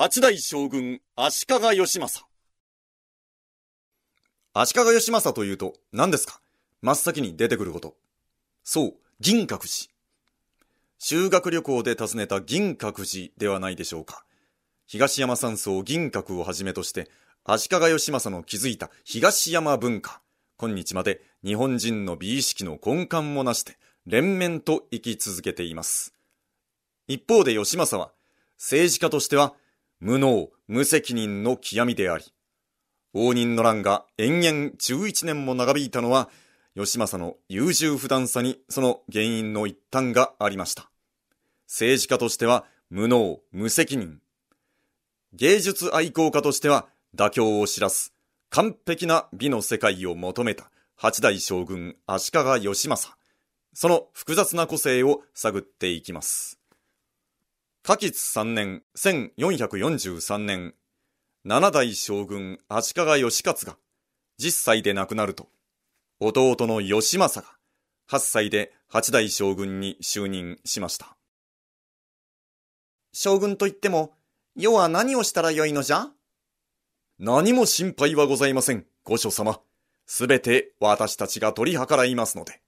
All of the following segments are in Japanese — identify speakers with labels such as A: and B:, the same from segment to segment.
A: 八代将軍足利義政。
B: 足利義政というと何ですか？真っ先に出てくること。そう、銀閣寺。修学旅行で訪ねた銀閣寺ではないでしょうか。東山山荘銀閣をはじめとして、足利義政の築いた東山文化。今日まで日本人の美意識の根幹もなして、連綿と生き続けています。一方で義政は、政治家としては、無能、無責任の極みであり、応仁の乱が延々11年も長引いたのは、義政の優柔不断さにその原因の一端がありました。政治家としては無能、無責任。芸術愛好家としては妥協を知らす完璧な美の世界を求めた八代将軍足利義政。その複雑な個性を探っていきます。嘉吉3年、1443年、七代将軍足利義勝が10歳で亡くなると、弟の義政が8歳で八代将軍に就任しました。
C: 将軍といっても、世は何をしたらよいのじゃ？
B: 何も心配はございません、御所様。すべて私たちが取り計らいますので。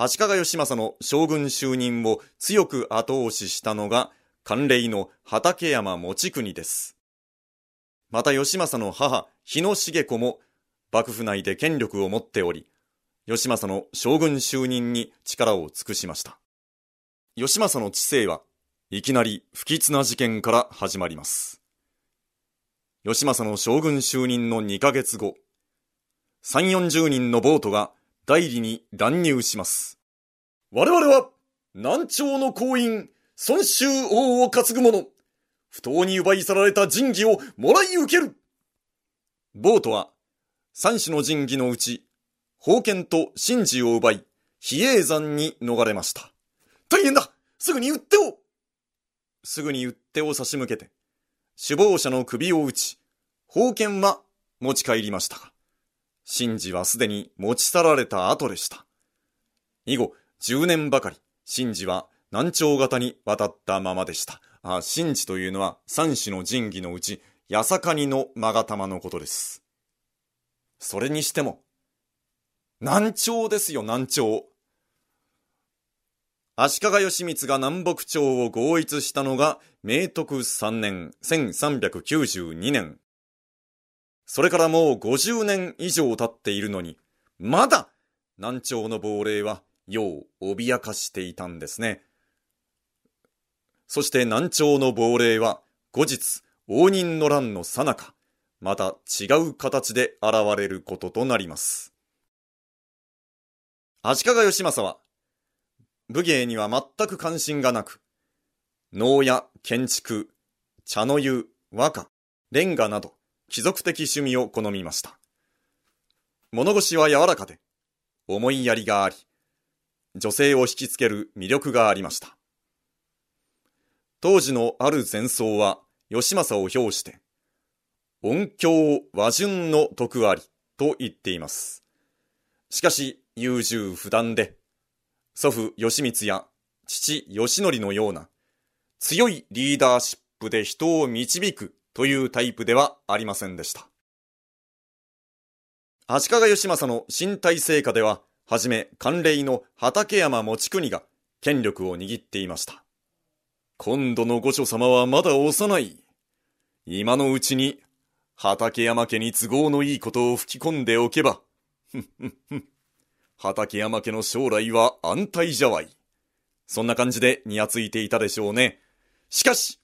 B: 足利義政の将軍就任を強く後押ししたのが、関連の畠山持国です。また義政の母、日野茂子も幕府内で権力を持っており、義政の将軍就任に力を尽くしました。義政の治世はいきなり不吉な事件から始まります。義政の将軍就任の2ヶ月後、3、40人のボートが代理に乱入します。我々は南朝の行員、孫州王を担ぐ者、不当に奪い去られた神器をもらい受ける。ボートは、三種の神器のうち、宝剣と神事を奪い、比叡山に逃れました。大変だすぐに撃ってをすぐに撃ってを差し向けて、首謀者の首を撃ち、宝剣は持ち帰りましたが、神事はすでに持ち去られた後でした。以後、10年ばかり、神事は南朝型に渡ったままでした。あ、神事というのは三種の神器のうち、八坂にの勾玉のことです。それにしても、南朝ですよ、南朝。足利義満が南北朝を合一したのが明徳3年1392年。それからもう50年以上経っているのに、まだ南朝の亡霊は世を脅かしていたんですね。そして南朝の亡霊は後日応仁の乱の最中、また違う形で現れることとなります。足利義政は武芸には全く関心がなく、能や建築、茶の湯、和歌、レンガなど、貴族的趣味を好みました。物腰は柔らかで、思いやりがあり、女性を引きつける魅力がありました。当時のある前奏は、義政を表して、音響和順の徳ありと言っています。しかし、優柔不断で、祖父義満や父義則のような強いリーダーシップで人を導くというタイプではありませんでした。足利義政の身体成果では、はじめ関連の畠山持国が権力を握っていました。今度の御所様はまだ幼い。今のうちに畠山家に都合のいいことを吹き込んでおけば、ふんふんふ。畠山家の将来は安泰じゃわい。そんな感じでにやついていたでしょうね。しかし、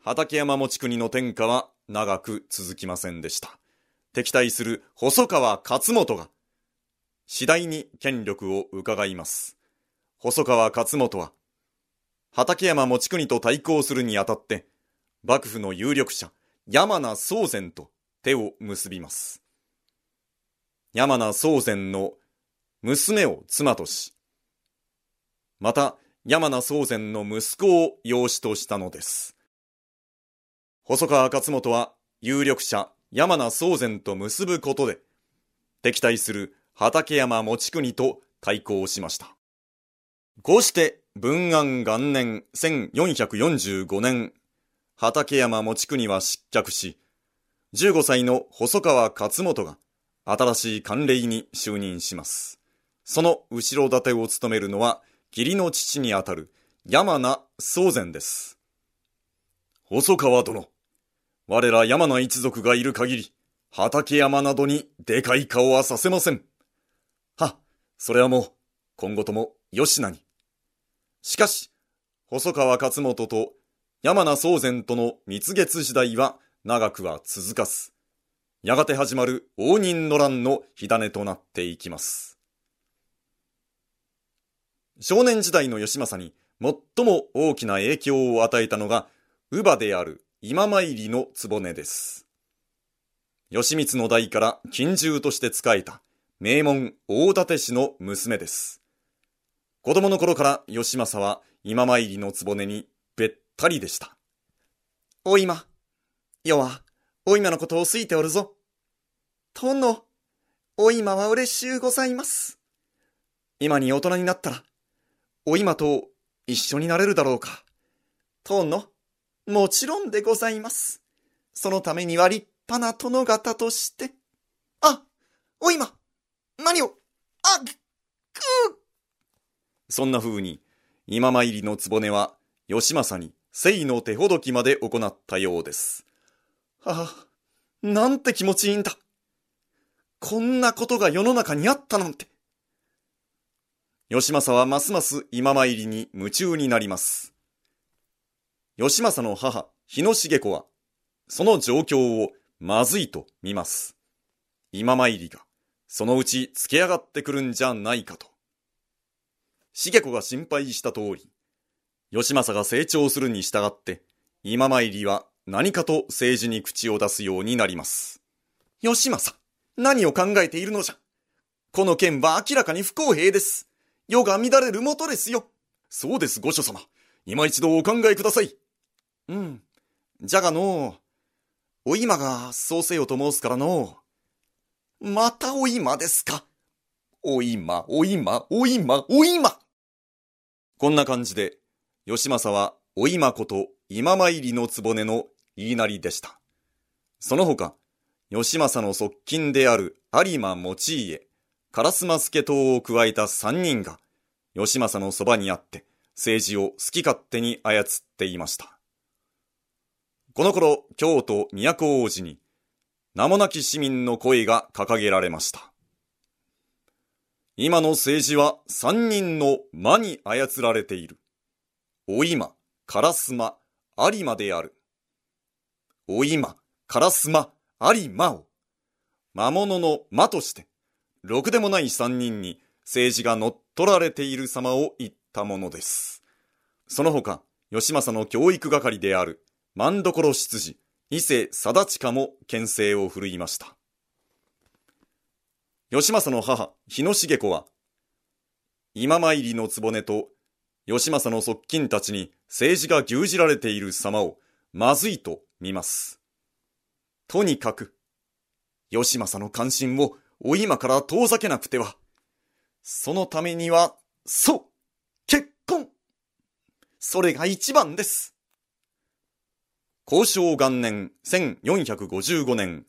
B: 畠山持国の天下は長く続きませんでした。敵対する細川勝元が、次第に権力を伺います。細川勝元は、畠山持国と対抗するにあたって、幕府の有力者、山名宗禅と手を結びます。山名宗禅の娘を妻とし、また山名宗禅の息子を養子としたのです。細川勝元は有力者山名宗禅と結ぶことで、敵対する畠山持国と対抗しました。こうして文安元年1445年、畠山持国は失脚し、15歳の細川勝元が新しい官令に就任します。その後ろ盾を務めるのは義理の父にあたる山名宗禅です。細川殿、我ら山名一族がいる限り、畠山などにでかい顔はさせません。は、それはもう、今後とも吉名に。しかし、細川勝元と山名宗禅との蜜月時代は長くは続かず、やがて始まる応仁の乱の火種となっていきます。少年時代の義政に最も大きな影響を与えたのが、乳母である今参りの局です。義満の代から近従として仕えた名門大館氏の娘です。子供の頃から義政は今参りの局にべったりでした。
C: お今、世は、お今のことを好いておるぞ。殿、お今は嬉しゅうございます。今に大人になったら、お今と一緒になれるだろうか。殿、もちろんでございます。そのためには立派な殿方として。あ、お今、何を、あ、く
B: そんな風に、今参りの局は、義政に、聖の手ほどきまで行ったようです。
C: はあ、なんて気持ちいいんだ。こんなことが世の中にあったなんて。
B: 義政はますます今参りに夢中になります。義政の母、日野茂子は、その状況をまずいと見ます。今参りが、そのうち付け上がってくるんじゃないかと。茂子が心配した通り、義政が成長するに従って、今参りは何かと政治に口を出すようになります。
C: 義政、何を考えているのじゃ。この件は明らかに不公平です。世が乱れるもとですよ。
B: そうです、御所様。今一度お考えください。
C: うん。じゃがのお今がそうせよと申すからのまたお今ですか。お今、お今、お今、お今。
B: こんな感じで、義政はお今こと今参りの局の言いなりでした。その他、義政の側近である有馬持家、烏丸助党を加えた三人が、義政のそばにあって政治を好き勝手に操っていました。この頃、京都都王子に、名もなき市民の声が掲げられました。今の政治は三人の魔に操られている。お今、烏丸、有馬である。お今、烏丸、有馬を、魔物の魔として、ろくでもない三人に政治が乗っ取られている様を言ったものです。その他、義政の教育係である、万所執事、伊勢貞親も牽制を振るいました。義政の母、日野茂子は、今参りの局と、義政の側近たちに政治が牛耳られている様を、まずいと見ます。とにかく、義政の関心をお今から遠ざけなくては。そのためには、そう、結婚それが一番です。交渉元年1455年、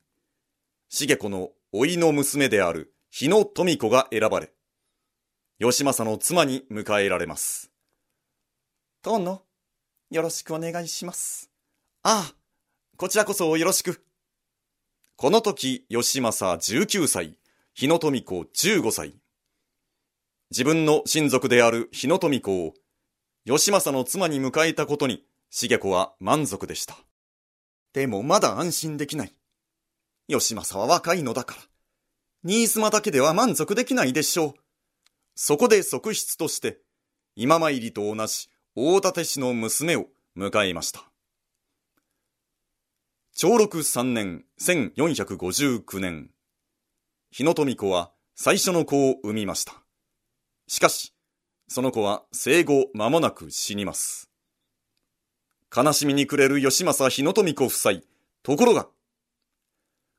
B: 重子の甥の娘である日野富子が選ばれ、義政の妻に迎えられます。
C: 殿、よろしくお願いします。ああ、こちらこそよろしく。
B: この時、義政19歳、日野富子15歳。自分の親族である日野富子を、義政の妻に迎えたことに、重子は満足でした。
C: でもまだ安心できない。義政は若いのだから。新妻だけでは満足できないでしょう。
B: そこで側室として、今参りと同じ大館氏の娘を迎えました。長禄三年1459年、日野富子は最初の子を産みました。しかし、その子は生後間もなく死にます。悲しみに暮れる義政日野富子夫妻。ところが、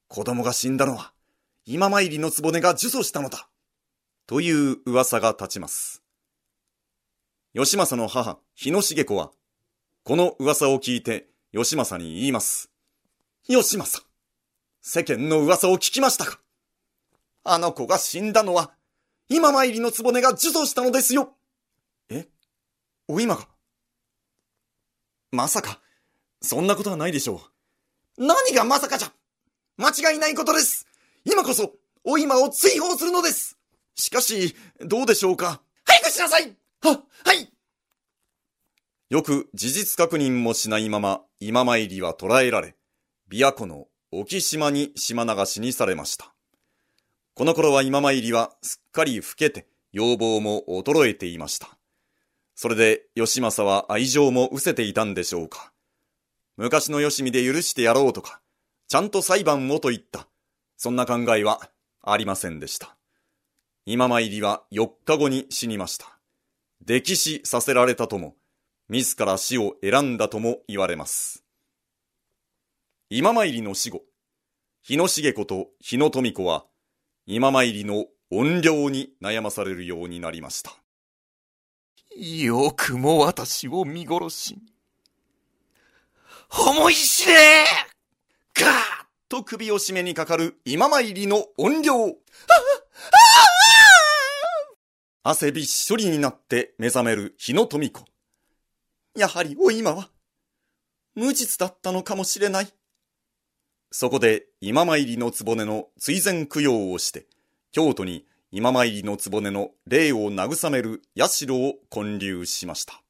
B: 子供が死んだのは、今参りの局が呪詛したのだ。という噂が立ちます。義政の母、日野茂子は、この噂を聞いて、義政に言います。
C: 義政、世間の噂を聞きましたか？あの子が死んだのは、今参りの局が呪詛したのですよ。
B: え？お今が？まさか、そんなことはないでしょ
C: う。何がまさかじゃ。間違いないことです。今こそ、お今を追放するのです。
B: しかし、どうでしょうか。
C: 早くしなさい。は、はい。
B: よく事実確認もしないまま今参りは捕らえられ、琵琶湖の沖島に島流しにされました。この頃は今参りはすっかり老けて要望も衰えていました。それで義政は愛情も失せていたんでしょうか。昔のよしみで許してやろうとか、ちゃんと裁判をと言った。そんな考えはありませんでした。今参りは4日後に死にました。溺死させられたとも、自ら死を選んだとも言われます。今参りの死後、日野茂子と日野富子は、今参りの怨霊に悩まされるようになりました。
C: よくも私を見殺しに。思い知れガーッと首を絞めにかかる今参りの怨霊。
B: 汗びっしょりになって目覚める日野富子。
C: やはりお今は、無実だったのかもしれない。
B: そこで今参りの局の追善供養をして、京都に今参りの局の霊を慰める社を建立しました。